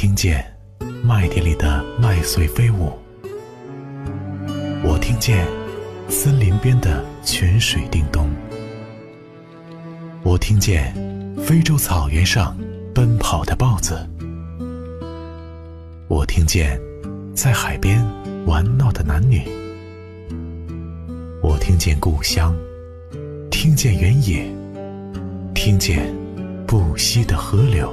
听见麦田里的麦穗飞舞，我听见森林边的泉水叮咚，我听见非洲草原上奔跑的豹子，我听见在海边玩闹的男女，我听见故乡，听见原野，听见不息的河流。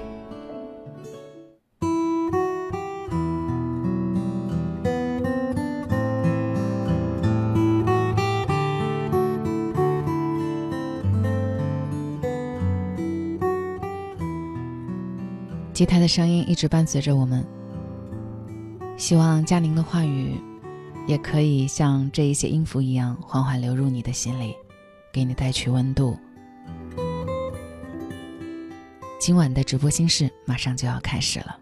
吉他的声音一直伴随着我们，希望佳宁的话语也可以像这一些音符一样，缓缓流入你的心里，给你带去温度。今晚的直播心事马上就要开始了，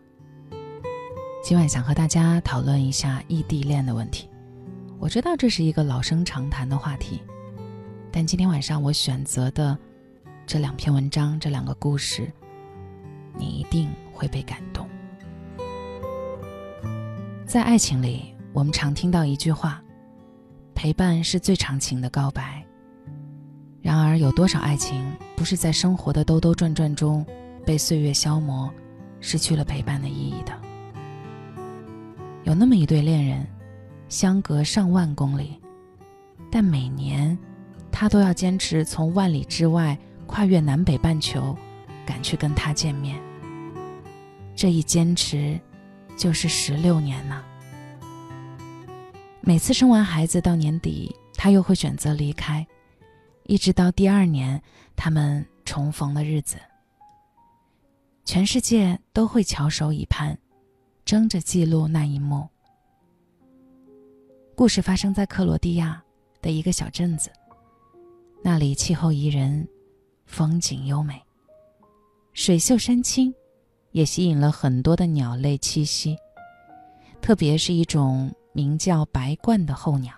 今晚想和大家讨论一下异地恋的问题。我知道这是一个老生常谈的话题，但今天晚上我选择的这两篇文章，这两个故事，你一定。会被感动。在爱情里，我们常听到一句话：“陪伴是最长情的告白。”然而，有多少爱情不是在生活的兜兜转转中被岁月消磨，失去了陪伴的意义的？有那么一对恋人，相隔上万公里，但每年他都要坚持从万里之外跨越南北半球，赶去跟他见面。这一坚持，就是十六年呢。每次生完孩子到年底，他又会选择离开，一直到第二年他们重逢的日子，全世界都会翘首以盼，争着记录那一幕。故事发生在克罗地亚的一个小镇子，那里气候宜人，风景优美，水秀山清。也吸引了很多的鸟类栖息，特别是一种名叫白鹳的候鸟。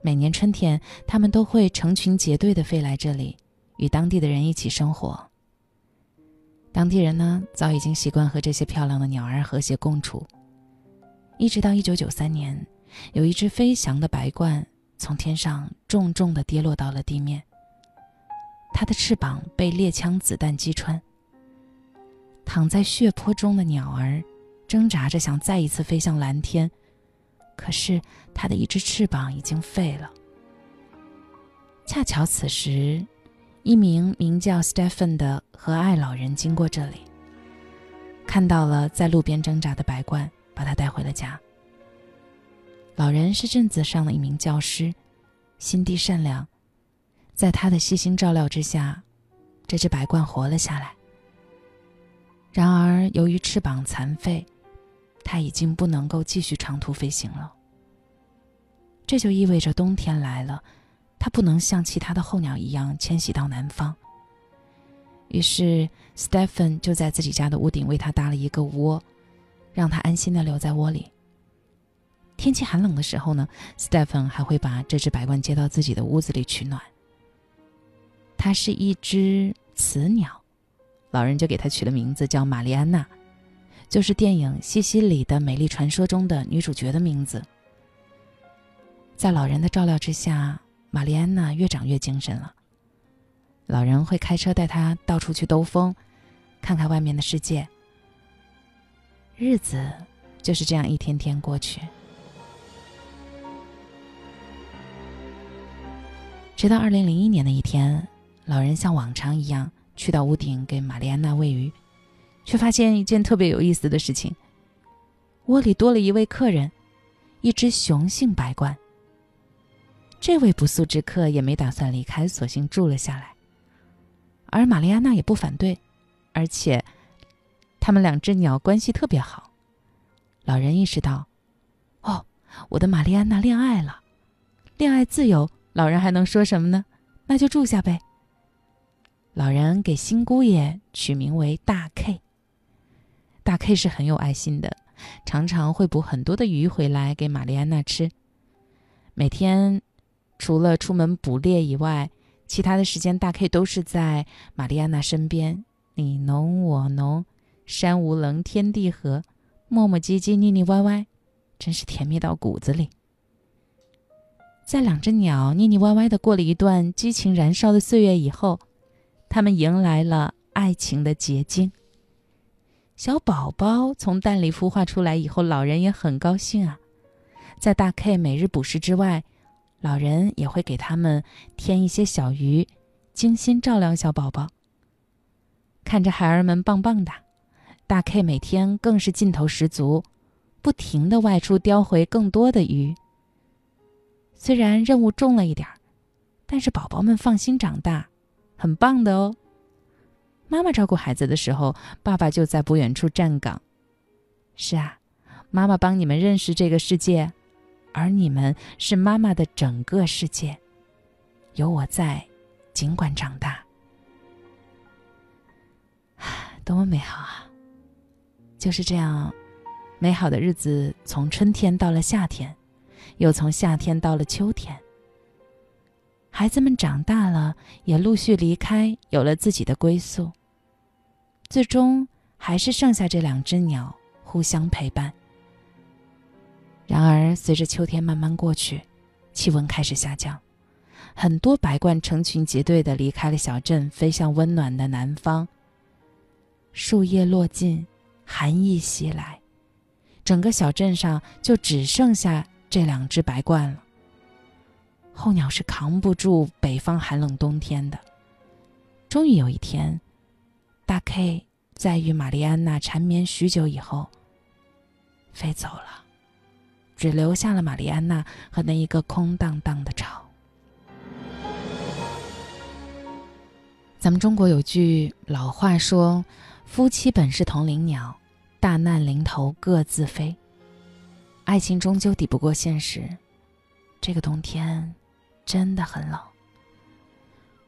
每年春天，它们都会成群结队地飞来这里，与当地的人一起生活。当地人呢，早已经习惯和这些漂亮的鸟儿和谐共处。一直到1993年，有一只飞翔的白鹳从天上重重地跌落到了地面，它的翅膀被猎枪子弹击穿。躺在血泊中的鸟儿，挣扎着想再一次飞向蓝天，可是它的一只翅膀已经废了。恰巧此时，一名名叫 Stephen 的和蔼老人经过这里，看到了在路边挣扎的白鹳，把它带回了家。老人是镇子上的一名教师，心地善良，在他的细心照料之下，这只白鹳活了下来。然而，由于翅膀残废，它已经不能够继续长途飞行了。这就意味着冬天来了，它不能像其他的候鸟一样迁徙到南方。于是，Stephen 就在自己家的屋顶为它搭了一个窝，让它安心的留在窝里。天气寒冷的时候呢，Stephen 还会把这只白鹳接到自己的屋子里取暖。它是一只雌鸟。老人就给她取了名字叫玛丽安娜，就是电影《西西里的美丽传说》中的女主角的名字。在老人的照料之下，玛丽安娜越长越精神了。老人会开车带她到处去兜风，看看外面的世界。日子就是这样一天天过去，直到二零零一年的一天，老人像往常一样。去到屋顶给玛丽安娜喂鱼，却发现一件特别有意思的事情：窝里多了一位客人，一只雄性白鹳。这位不速之客也没打算离开，索性住了下来。而玛丽安娜也不反对，而且他们两只鸟关系特别好。老人意识到，哦，我的玛丽安娜恋爱了，恋爱自由，老人还能说什么呢？那就住下呗。老人给新姑爷取名为大 K。大 K 是很有爱心的，常常会捕很多的鱼回来给玛丽安娜吃。每天除了出门捕猎以外，其他的时间大 K 都是在玛丽安娜身边，你侬我侬，山无棱，天地合，磨磨唧唧，腻腻歪歪，真是甜蜜到骨子里。在两只鸟腻腻歪歪的过了一段激情燃烧的岁月以后。他们迎来了爱情的结晶。小宝宝从蛋里孵化出来以后，老人也很高兴啊。在大 K 每日捕食之外，老人也会给他们添一些小鱼，精心照料小宝宝。看着孩儿们棒棒的，大 K 每天更是劲头十足，不停的外出叼回更多的鱼。虽然任务重了一点儿，但是宝宝们放心长大。很棒的哦。妈妈照顾孩子的时候，爸爸就在不远处站岗。是啊，妈妈帮你们认识这个世界，而你们是妈妈的整个世界。有我在，尽管长大。多么美好啊！就是这样，美好的日子从春天到了夏天，又从夏天到了秋天。孩子们长大了，也陆续离开，有了自己的归宿。最终还是剩下这两只鸟互相陪伴。然而，随着秋天慢慢过去，气温开始下降，很多白鹳成群结队的离开了小镇，飞向温暖的南方。树叶落尽，寒意袭来，整个小镇上就只剩下这两只白鹳了。候鸟是扛不住北方寒冷冬天的。终于有一天，大 K 在与玛丽安娜缠绵许久以后飞走了，只留下了玛丽安娜和那一个空荡荡的巢。咱们中国有句老话说：“夫妻本是同林鸟，大难临头各自飞。”爱情终究抵不过现实，这个冬天。真的很冷。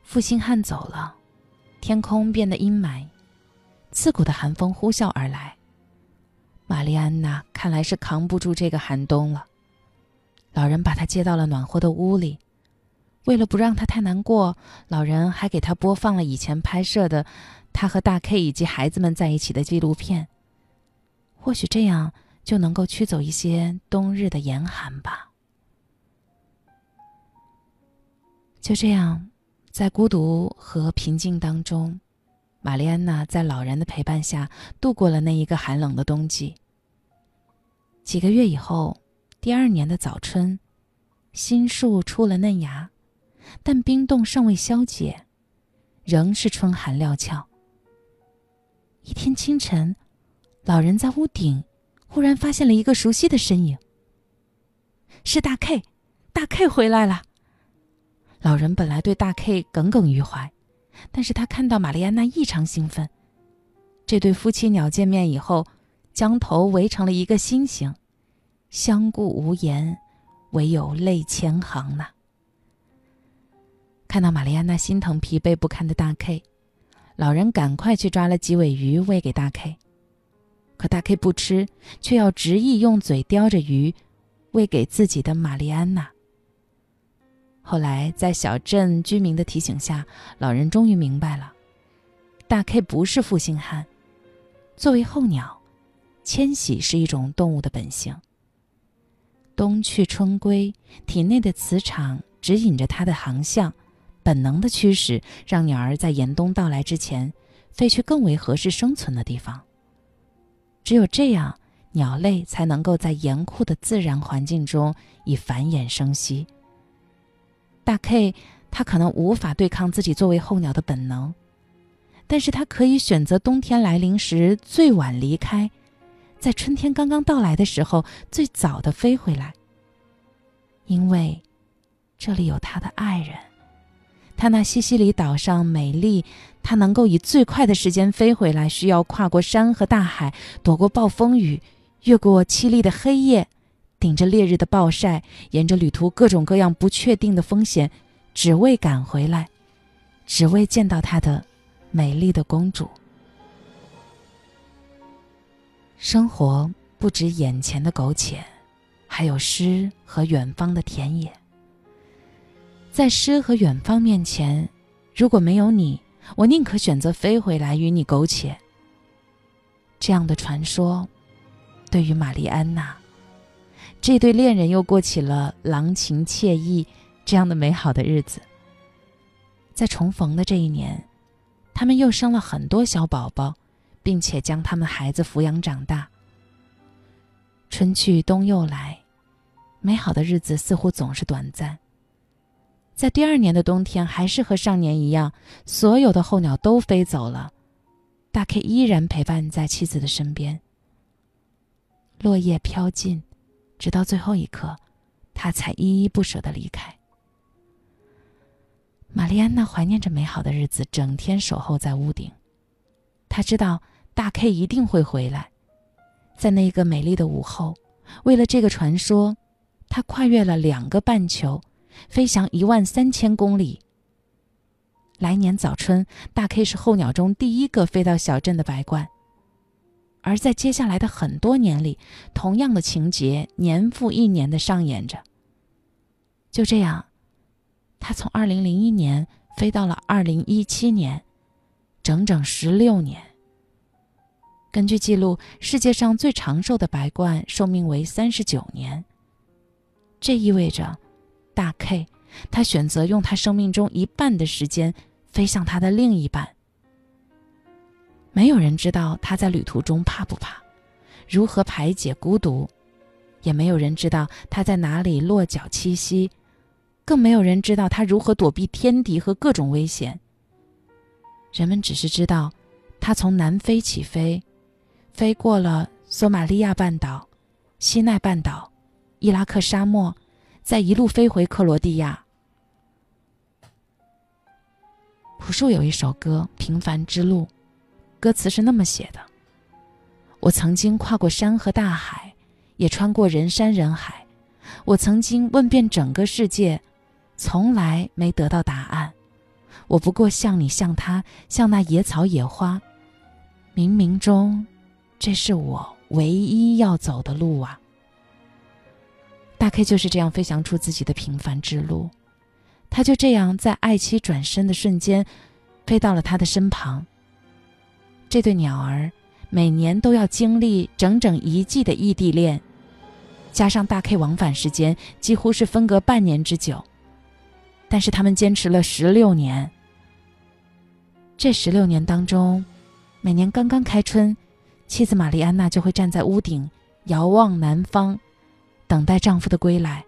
负心汉走了，天空变得阴霾，刺骨的寒风呼啸而来。玛丽安娜看来是扛不住这个寒冬了。老人把她接到了暖和的屋里，为了不让她太难过，老人还给她播放了以前拍摄的她和大 K 以及孩子们在一起的纪录片。或许这样就能够驱走一些冬日的严寒吧。就这样，在孤独和平静当中，玛丽安娜在老人的陪伴下度过了那一个寒冷的冬季。几个月以后，第二年的早春，新树出了嫩芽，但冰冻尚未消解，仍是春寒料峭。一天清晨，老人在屋顶忽然发现了一个熟悉的身影，是大 K，大 K 回来了。老人本来对大 K 耿耿于怀，但是他看到玛丽安娜异常兴奋。这对夫妻鸟见面以后，将头围成了一个心形，相顾无言，唯有泪千行呐。看到玛丽安娜心疼疲惫不堪的大 K，老人赶快去抓了几尾鱼喂给大 K，可大 K 不吃，却要执意用嘴叼着鱼，喂给自己的玛丽安娜。后来，在小镇居民的提醒下，老人终于明白了：大 K 不是负心汉。作为候鸟，迁徙是一种动物的本性。冬去春归，体内的磁场指引着它的航向，本能的驱使让鸟儿在严冬到来之前飞去更为合适生存的地方。只有这样，鸟类才能够在严酷的自然环境中以繁衍生息。大 K，他可能无法对抗自己作为候鸟的本能，但是他可以选择冬天来临时最晚离开，在春天刚刚到来的时候最早的飞回来。因为这里有他的爱人，他那西西里岛上美丽，他能够以最快的时间飞回来，需要跨过山和大海，躲过暴风雨，越过凄厉的黑夜。顶着烈日的暴晒，沿着旅途各种各样不确定的风险，只为赶回来，只为见到她的美丽的公主。生活不止眼前的苟且，还有诗和远方的田野。在诗和远方面前，如果没有你，我宁可选择飞回来与你苟且。这样的传说，对于玛丽安娜，这对恋人又过起了郎情妾意这样的美好的日子。在重逢的这一年，他们又生了很多小宝宝，并且将他们孩子抚养长大。春去冬又来，美好的日子似乎总是短暂。在第二年的冬天，还是和上年一样，所有的候鸟都飞走了。大 K 依然陪伴在妻子的身边。落叶飘尽，直到最后一刻，他才依依不舍的离开。玛丽安娜怀念着美好的日子，整天守候在屋顶。她知道大 K 一定会回来，在那个美丽的午后，为了这个传说，她跨越了两个半球，飞翔一万三千公里。来年早春，大 K 是候鸟中第一个飞到小镇的白鹳。而在接下来的很多年里，同样的情节年复一年的上演着。就这样，他从2001年飞到了2017年，整整十六年。根据记录，世界上最长寿的白鹳寿命为三十九年。这意味着，大 K，他选择用他生命中一半的时间。飞向他的另一半。没有人知道他在旅途中怕不怕，如何排解孤独，也没有人知道他在哪里落脚栖息，更没有人知道他如何躲避天敌和各种危险。人们只是知道，他从南非起飞，飞过了索马利亚半岛、西奈半岛、伊拉克沙漠，再一路飞回克罗地亚。朴树有一首歌《平凡之路》，歌词是那么写的：“我曾经跨过山和大海，也穿过人山人海。我曾经问遍整个世界，从来没得到答案。我不过像你，像他，像那野草野花。冥冥中，这是我唯一要走的路啊！”大 K 就是这样飞翔出自己的平凡之路。他就这样在爱妻转身的瞬间，飞到了他的身旁。这对鸟儿每年都要经历整整一季的异地恋，加上大 K 往返时间几乎是分隔半年之久。但是他们坚持了十六年。这十六年当中，每年刚刚开春，妻子玛丽安娜就会站在屋顶，遥望南方，等待丈夫的归来。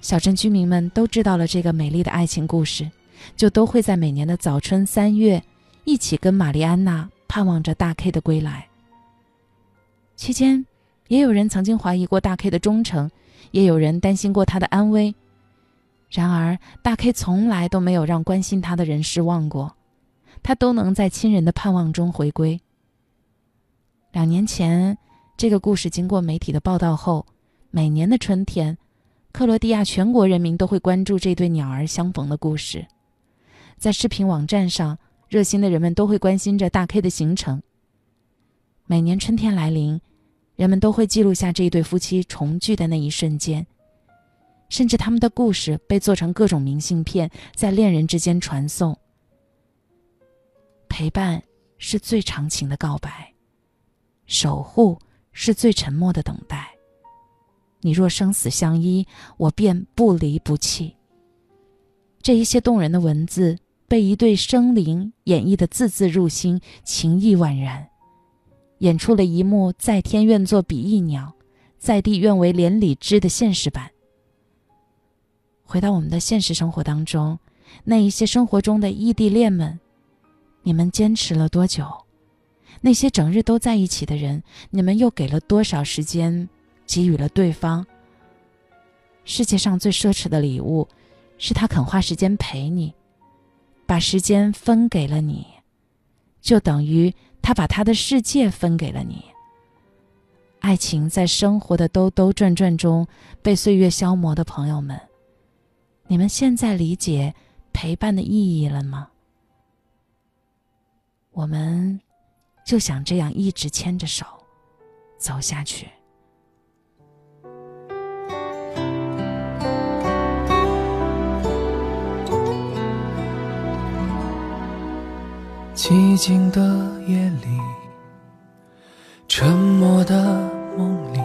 小镇居民们都知道了这个美丽的爱情故事，就都会在每年的早春三月，一起跟玛丽安娜盼望着大 K 的归来。期间，也有人曾经怀疑过大 K 的忠诚，也有人担心过他的安危。然而，大 K 从来都没有让关心他的人失望过，他都能在亲人的盼望中回归。两年前，这个故事经过媒体的报道后，每年的春天。克罗地亚全国人民都会关注这对鸟儿相逢的故事，在视频网站上，热心的人们都会关心着大 K 的行程。每年春天来临，人们都会记录下这一对夫妻重聚的那一瞬间，甚至他们的故事被做成各种明信片，在恋人之间传送。陪伴是最长情的告白，守护是最沉默的等待。你若生死相依，我便不离不弃。这一些动人的文字被一对生灵演绎的字字入心，情意宛然，演出了一幕在天愿作比翼鸟，在地愿为连理枝的现实版。回到我们的现实生活当中，那一些生活中的异地恋们，你们坚持了多久？那些整日都在一起的人，你们又给了多少时间？给予了对方。世界上最奢侈的礼物，是他肯花时间陪你，把时间分给了你，就等于他把他的世界分给了你。爱情在生活的兜兜转转中被岁月消磨的朋友们，你们现在理解陪伴的意义了吗？我们就想这样一直牵着手走下去。寂静的夜里，沉默的梦里，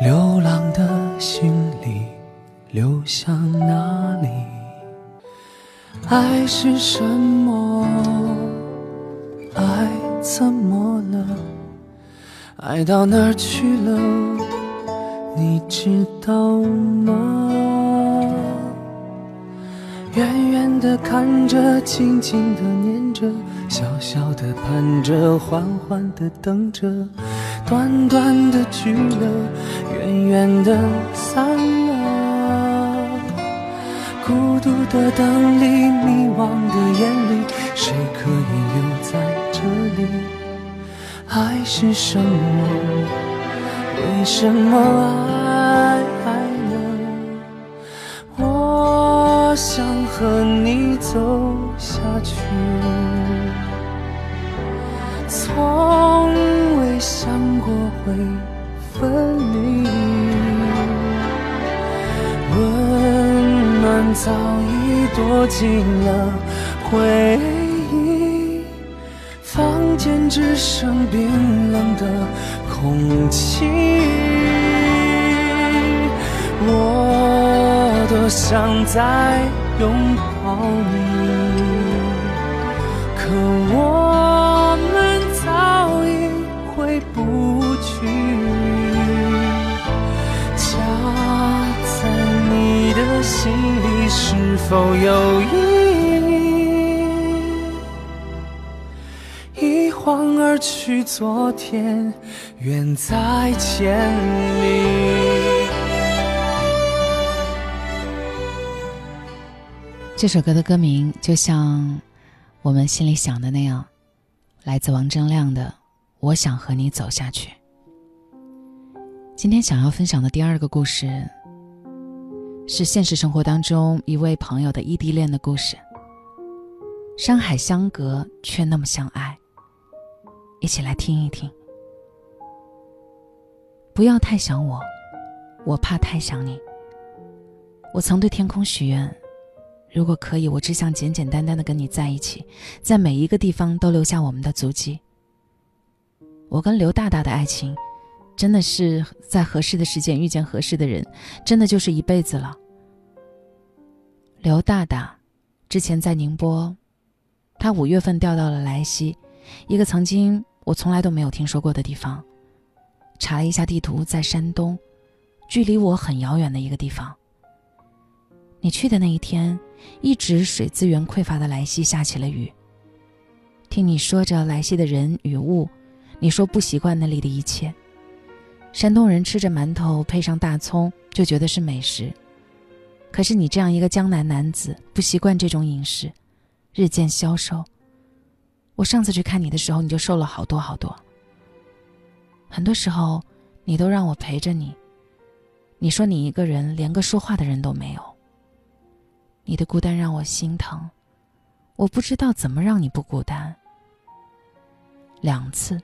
流浪的心里，流向哪里？爱是什么？爱怎么了？爱到哪儿去了？你知道吗？远远的看着，轻轻的念着，小小的盼着，缓缓的等着，短短的聚了，远远的散了。孤独的灯里，迷惘的眼里，谁可以留在这里？爱是什么？为什么爱？想和你走下去，从未想过会分离。温暖早已躲进了回忆，房间只剩冰冷的空气。我。多想再拥抱你，可我们早已回不去。家在你的心里是否有意义？一晃而去，昨天远在千里。这首歌的歌名就像我们心里想的那样，来自王铮亮的《我想和你走下去》。今天想要分享的第二个故事，是现实生活当中一位朋友的异地恋的故事。山海相隔，却那么相爱。一起来听一听。不要太想我，我怕太想你。我曾对天空许愿。如果可以，我只想简简单单的跟你在一起，在每一个地方都留下我们的足迹。我跟刘大大的爱情，真的是在合适的时间遇见合适的人，真的就是一辈子了。刘大大之前在宁波，他五月份调到了莱西，一个曾经我从来都没有听说过的地方。查了一下地图，在山东，距离我很遥远的一个地方。你去的那一天。一直水资源匮乏的莱西下起了雨。听你说着莱西的人与物，你说不习惯那里的一切。山东人吃着馒头配上大葱就觉得是美食，可是你这样一个江南男子不习惯这种饮食，日渐消瘦。我上次去看你的时候，你就瘦了好多好多。很多时候，你都让我陪着你。你说你一个人连个说话的人都没有。你的孤单让我心疼，我不知道怎么让你不孤单。两次，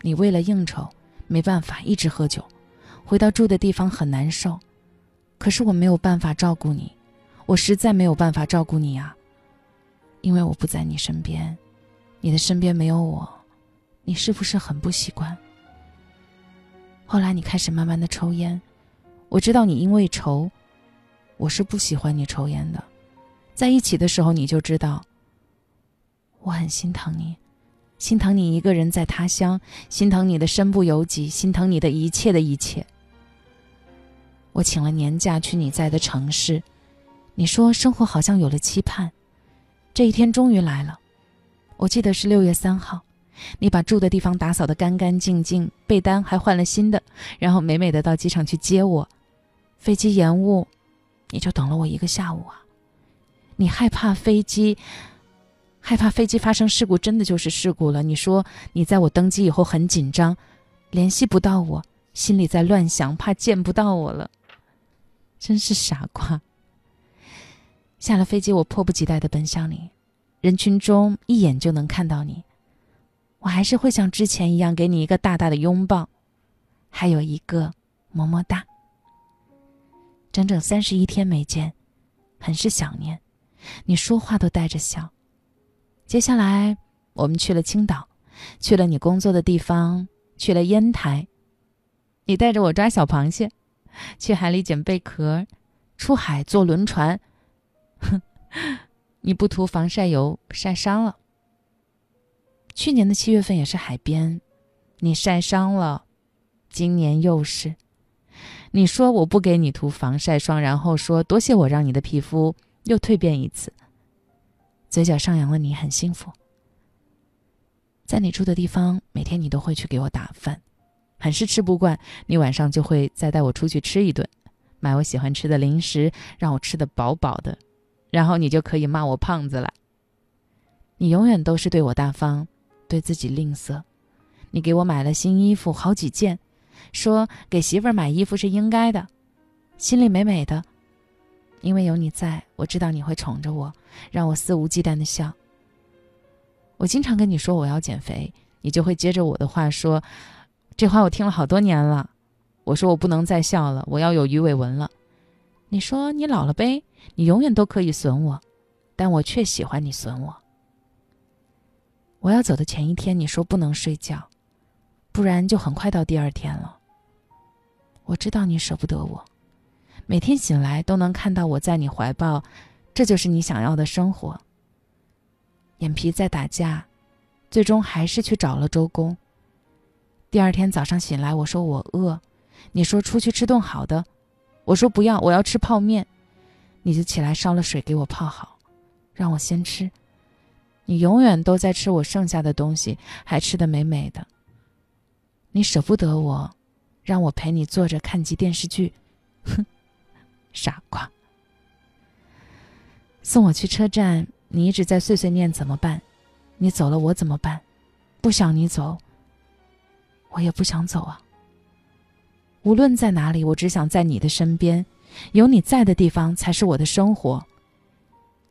你为了应酬没办法一直喝酒，回到住的地方很难受，可是我没有办法照顾你，我实在没有办法照顾你啊。因为我不在你身边，你的身边没有我，你是不是很不习惯？后来你开始慢慢的抽烟，我知道你因为愁，我是不喜欢你抽烟的。在一起的时候，你就知道，我很心疼你，心疼你一个人在他乡，心疼你的身不由己，心疼你的一切的一切。我请了年假去你在的城市，你说生活好像有了期盼，这一天终于来了。我记得是六月三号，你把住的地方打扫得干干净净，被单还换了新的，然后美美的到机场去接我。飞机延误，你就等了我一个下午啊。你害怕飞机，害怕飞机发生事故，真的就是事故了。你说你在我登机以后很紧张，联系不到我，心里在乱想，怕见不到我了，真是傻瓜。下了飞机，我迫不及待的奔向你，人群中一眼就能看到你。我还是会像之前一样给你一个大大的拥抱，还有一个么么哒。整整三十一天没见，很是想念。你说话都带着笑。接下来我们去了青岛，去了你工作的地方，去了烟台。你带着我抓小螃蟹，去海里捡贝壳，出海坐轮船。哼，你不涂防晒油晒伤了。去年的七月份也是海边，你晒伤了，今年又是。你说我不给你涂防晒霜，然后说多谢我让你的皮肤又蜕变一次。嘴角上扬了，你很幸福。在你住的地方，每天你都会去给我打饭，很是吃不惯，你晚上就会再带我出去吃一顿，买我喜欢吃的零食，让我吃的饱饱的，然后你就可以骂我胖子了。你永远都是对我大方。对自己吝啬，你给我买了新衣服好几件，说给媳妇儿买衣服是应该的，心里美美的，因为有你在，我知道你会宠着我，让我肆无忌惮的笑。我经常跟你说我要减肥，你就会接着我的话说，这话我听了好多年了。我说我不能再笑了，我要有鱼尾纹了。你说你老了呗，你永远都可以损我，但我却喜欢你损我。我要走的前一天，你说不能睡觉，不然就很快到第二天了。我知道你舍不得我，每天醒来都能看到我在你怀抱，这就是你想要的生活。眼皮在打架，最终还是去找了周公。第二天早上醒来，我说我饿，你说出去吃顿好的，我说不要，我要吃泡面，你就起来烧了水给我泡好，让我先吃。你永远都在吃我剩下的东西，还吃得美美的。你舍不得我，让我陪你坐着看集电视剧，哼，傻瓜。送我去车站，你一直在碎碎念怎么办？你走了我怎么办？不想你走，我也不想走啊。无论在哪里，我只想在你的身边，有你在的地方才是我的生活。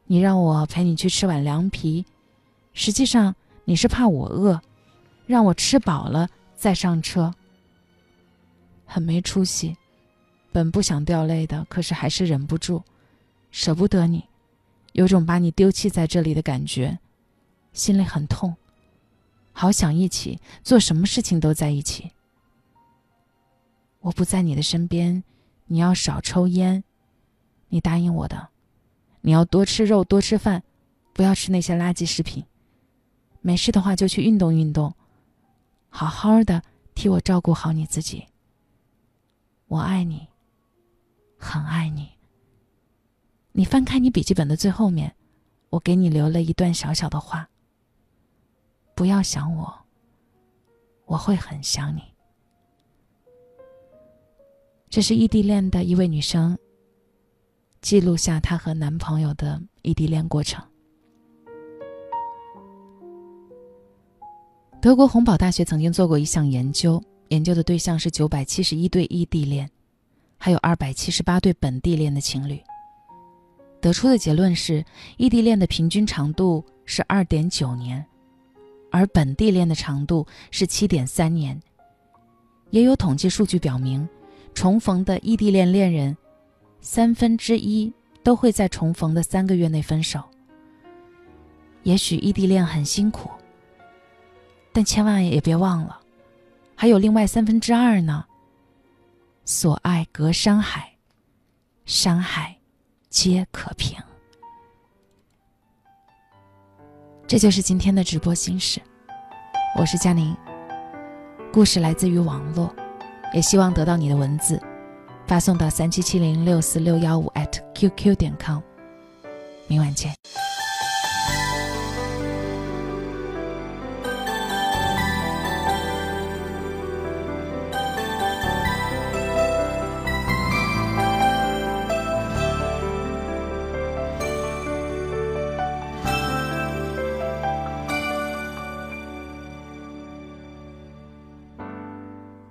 你让我陪你去吃碗凉皮。实际上，你是怕我饿，让我吃饱了再上车。很没出息，本不想掉泪的，可是还是忍不住，舍不得你，有种把你丢弃在这里的感觉，心里很痛，好想一起做什么事情都在一起。我不在你的身边，你要少抽烟，你答应我的，你要多吃肉多吃饭，不要吃那些垃圾食品。没事的话就去运动运动，好好的替我照顾好你自己。我爱你，很爱你。你翻开你笔记本的最后面，我给你留了一段小小的话。不要想我，我会很想你。这是异地恋的一位女生记录下她和男朋友的异地恋过程。德国洪堡大学曾经做过一项研究，研究的对象是九百七十一对异地恋，还有二百七十八对本地恋的情侣。得出的结论是，异地恋的平均长度是二点九年，而本地恋的长度是七点三年。也有统计数据表明，重逢的异地恋恋人，三分之一都会在重逢的三个月内分手。也许异地恋很辛苦。但千万也别忘了，还有另外三分之二呢。所爱隔山海，山海皆可平。这就是今天的直播心事。我是佳宁。故事来自于网络，也希望得到你的文字，发送到三七七零六四六幺五 @QQ 点 com。明晚见。